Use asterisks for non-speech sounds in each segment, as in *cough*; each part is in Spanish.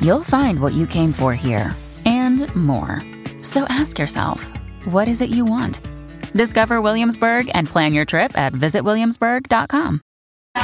you'll find what you came for here and more. So ask yourself, what is it you want? Discover Williamsburg and plan your trip at visitwilliamsburg.com.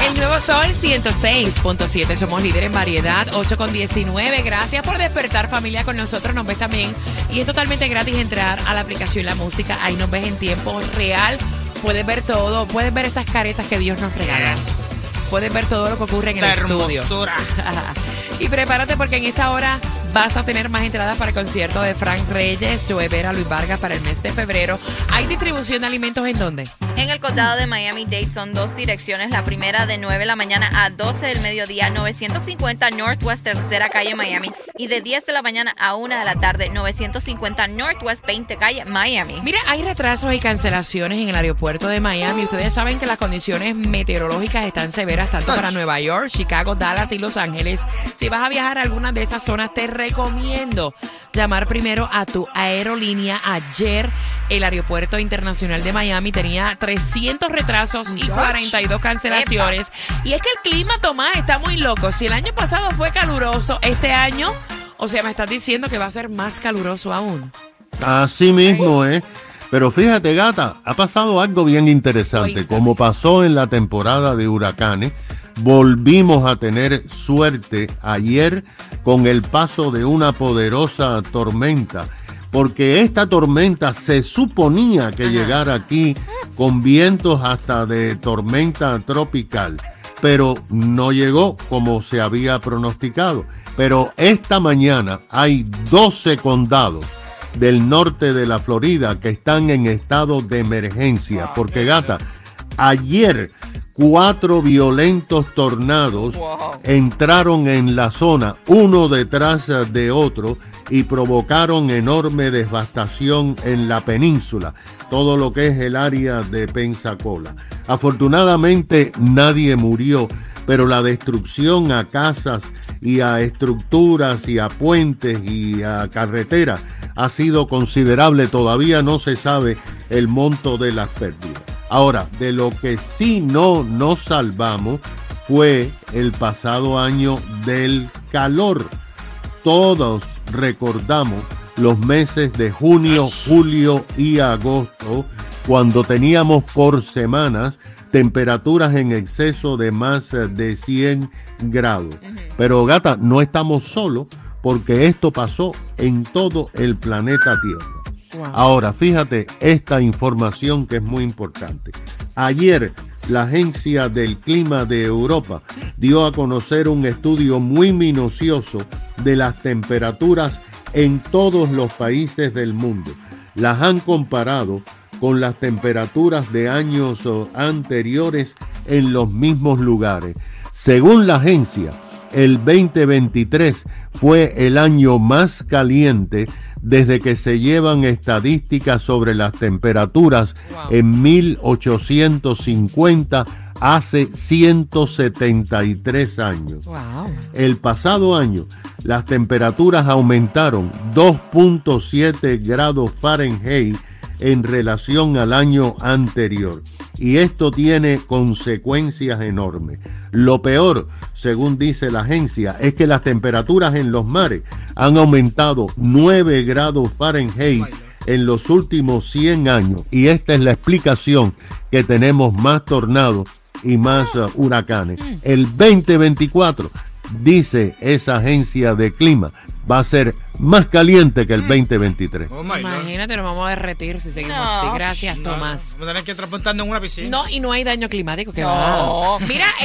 El nuevo Sol 106.7. Somos líder en variedad, 8 con 19. Gracias por despertar familia con nosotros. Nos ves también. Y es totalmente gratis entrar a la aplicación La Música. Ahí nos ves en tiempo real. Puedes ver todo. Puedes ver estas caretas que Dios nos regala. Puedes ver todo lo que ocurre en el La estudio. hermosura. *laughs* y prepárate porque en esta hora vas a tener más entradas para el concierto de Frank Reyes, Joe Vera, Luis Vargas para el mes de febrero. ¿Hay distribución de alimentos en dónde? En el condado de Miami-Dade son dos direcciones. La primera de 9 de la mañana a 12 del mediodía, 950 Northwest Tercera Calle, Miami. Y de 10 de la mañana a 1 de la tarde, 950 Northwest 20 Calle, Miami. Mira, hay retrasos y cancelaciones en el aeropuerto de Miami. Ustedes saben que las condiciones meteorológicas están severas tanto para Nueva York, Chicago, Dallas y Los Ángeles. Si vas a viajar a alguna de esas zonas, te recomiendo llamar primero a tu aerolínea. Ayer el aeropuerto internacional de Miami tenía 300 retrasos y 42 cancelaciones. Y es que el clima, Tomás, está muy loco. Si el año pasado fue caluroso, este año, o sea, me estás diciendo que va a ser más caluroso aún. Así mismo, ¿eh? Pero fíjate, gata, ha pasado algo bien interesante. Como pasó en la temporada de huracanes, volvimos a tener suerte ayer con el paso de una poderosa tormenta. Porque esta tormenta se suponía que llegara aquí con vientos hasta de tormenta tropical, pero no llegó como se había pronosticado. Pero esta mañana hay 12 condados del norte de la Florida que están en estado de emergencia. Porque, gata, ayer cuatro violentos tornados entraron en la zona, uno detrás de otro, y provocaron enorme devastación en la península, todo lo que es el área de Pensacola. Afortunadamente nadie murió, pero la destrucción a casas y a estructuras y a puentes y a carreteras ha sido considerable. Todavía no se sabe el monto de las pérdidas. Ahora, de lo que sí no nos salvamos fue el pasado año del calor. Todos recordamos los meses de junio, julio y agosto, cuando teníamos por semanas temperaturas en exceso de más de 100 grados. Pero gata, no estamos solos porque esto pasó en todo el planeta Tierra. Ahora, fíjate esta información que es muy importante. Ayer, la Agencia del Clima de Europa dio a conocer un estudio muy minucioso de las temperaturas en todos los países del mundo. Las han comparado con las temperaturas de años oh, anteriores en los mismos lugares. Según la agencia, el 2023 fue el año más caliente desde que se llevan estadísticas sobre las temperaturas en 1850 hace 173 años. Wow. El pasado año, las temperaturas aumentaron 2.7 grados Fahrenheit en relación al año anterior. Y esto tiene consecuencias enormes. Lo peor, según dice la agencia, es que las temperaturas en los mares han aumentado 9 grados Fahrenheit en los últimos 100 años. Y esta es la explicación que tenemos más tornados y más uh, huracanes. El 2024, dice esa agencia de clima, va a ser más caliente que el 2023. Oh my God. Imagínate, nos vamos a derretir si seguimos No. así. Gracias, No, Tomás. Vamos a tener que transportarnos en una piscina. No, y no hay daño climático que No. va. Mira,